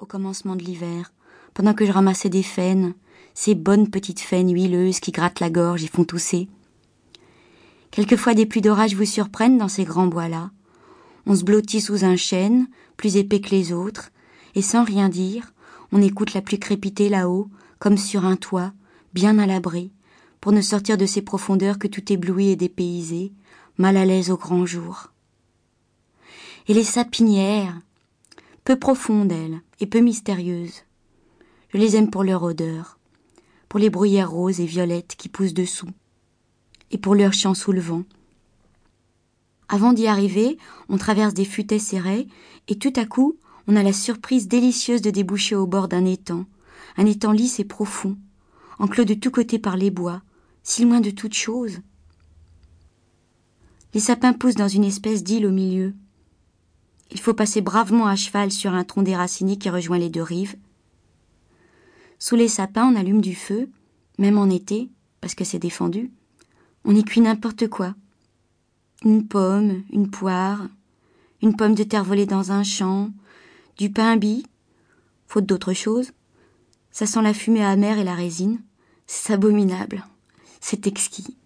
au commencement de l'hiver, pendant que je ramassais des faines, ces bonnes petites faines huileuses qui grattent la gorge et font tousser. Quelquefois des pluies d'orage vous surprennent dans ces grands bois-là. On se blottit sous un chêne, plus épais que les autres, et sans rien dire, on écoute la pluie crépiter là-haut, comme sur un toit, bien à l'abri, pour ne sortir de ces profondeurs que tout ébloui et dépaysé, mal à l'aise au grand jour. Et les sapinières, peu profondes, elles, et peu mystérieuses. Je les aime pour leur odeur, pour les bruyères roses et violettes qui poussent dessous, et pour leur chant sous le vent. Avant d'y arriver, on traverse des futaies serrées, et tout à coup, on a la surprise délicieuse de déboucher au bord d'un étang, un étang lisse et profond, enclos de tous côtés par les bois, si loin de toute chose. Les sapins poussent dans une espèce d'île au milieu, il faut passer bravement à cheval sur un tronc déraciné qui rejoint les deux rives. Sous les sapins, on allume du feu, même en été, parce que c'est défendu. On y cuit n'importe quoi. Une pomme, une poire, une pomme de terre volée dans un champ, du pain bis, faute d'autre chose. Ça sent la fumée amère et la résine. C'est abominable. C'est exquis.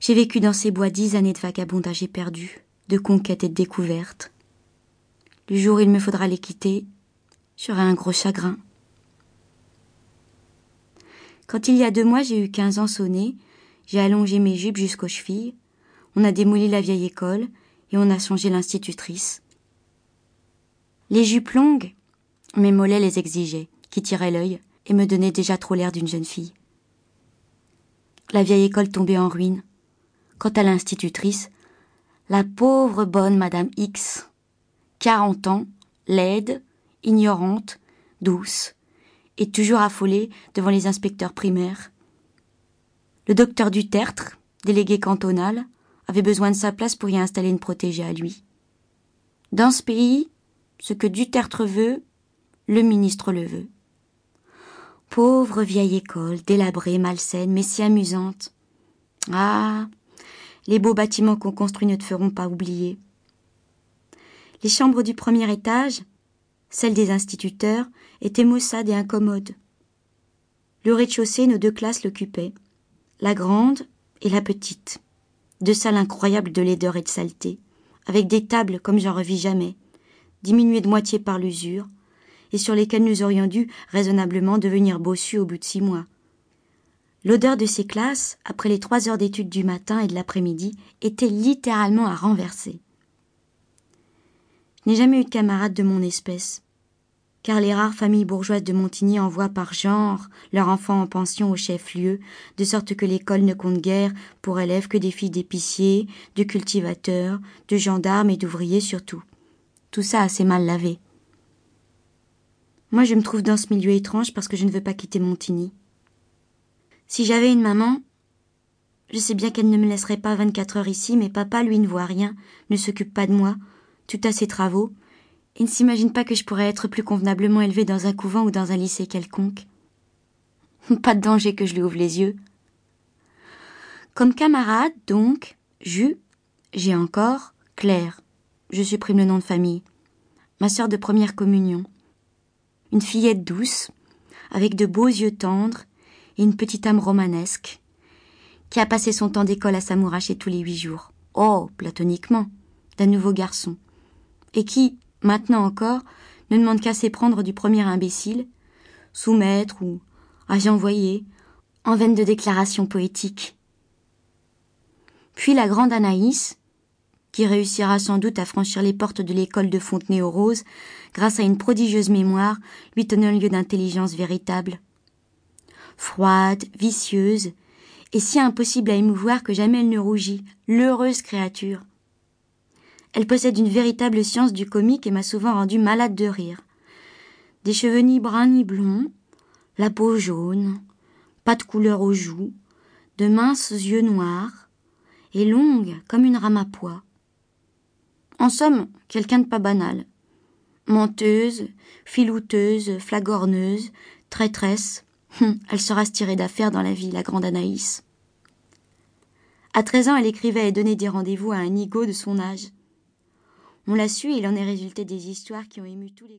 J'ai vécu dans ces bois dix années de vagabondage éperdu de conquête et de découverte. Le jour où il me faudra les quitter, j'aurai un gros chagrin. Quand il y a deux mois j'ai eu quinze ans sonné, j'ai allongé mes jupes jusqu'aux chevilles, on a démoli la vieille école et on a changé l'institutrice. Les jupes longues, mes mollets les exigeaient, qui tiraient l'œil et me donnaient déjà trop l'air d'une jeune fille. La vieille école tombait en ruine. Quant à l'institutrice, la pauvre bonne Madame X, quarante ans, laide, ignorante, douce, et toujours affolée devant les inspecteurs primaires. Le docteur Dutertre, délégué cantonal, avait besoin de sa place pour y installer une protégée à lui. Dans ce pays, ce que Dutertre veut, le ministre le veut. Pauvre vieille école, délabrée, malsaine, mais si amusante. Ah, les beaux bâtiments qu'on construit ne te feront pas oublier. Les chambres du premier étage, celles des instituteurs, étaient maussades et incommodes. Le rez-de-chaussée, nos deux classes l'occupaient, la grande et la petite, deux salles incroyables de laideur et de saleté, avec des tables comme j'en revis jamais, diminuées de moitié par l'usure, et sur lesquelles nous aurions dû raisonnablement devenir bossus au bout de six mois. L'odeur de ces classes, après les trois heures d'études du matin et de l'après-midi, était littéralement à renverser. Je n'ai jamais eu de camarades de mon espèce, car les rares familles bourgeoises de Montigny envoient par genre leurs enfants en pension au chef-lieu, de sorte que l'école ne compte guère pour élèves que des filles d'épiciers, de cultivateurs, de gendarmes et d'ouvriers surtout. Tout ça assez mal lavé. Moi je me trouve dans ce milieu étrange parce que je ne veux pas quitter Montigny. Si j'avais une maman, je sais bien qu'elle ne me laisserait pas vingt-quatre heures ici, mais papa, lui, ne voit rien, ne s'occupe pas de moi, tout à ses travaux, et ne s'imagine pas que je pourrais être plus convenablement élevée dans un couvent ou dans un lycée quelconque. Pas de danger que je lui ouvre les yeux. Comme camarade, donc, j'eus, j'ai encore, Claire, je supprime le nom de famille, ma sœur de première communion, une fillette douce, avec de beaux yeux tendres et une petite âme romanesque, qui a passé son temps d'école à s'amouracher tous les huit jours. Oh, platoniquement, d'un nouveau garçon, et qui, maintenant encore, ne demande qu'à s'éprendre du premier imbécile, soumettre ou agent envoyé, en veine de déclarations poétiques. Puis la grande Anaïs, qui réussira sans doute à franchir les portes de l'école de Fontenay-aux-Roses grâce à une prodigieuse mémoire lui tenant lieu d'intelligence véritable froide, vicieuse, et si impossible à émouvoir que jamais elle ne rougit, l'heureuse créature. Elle possède une véritable science du comique et m'a souvent rendu malade de rire. Des cheveux ni bruns ni blonds, la peau jaune, pas de couleur aux joues, de minces yeux noirs, et longue comme une rame à pois. En somme, quelqu'un de pas banal. Menteuse, filouteuse, flagorneuse, traîtresse, Hum, elle sera se tirer d'affaire dans la vie, la grande Anaïs. À treize ans, elle écrivait et donnait des rendez-vous à un nigo de son âge. On l'a su et il en est résulté des histoires qui ont ému tous les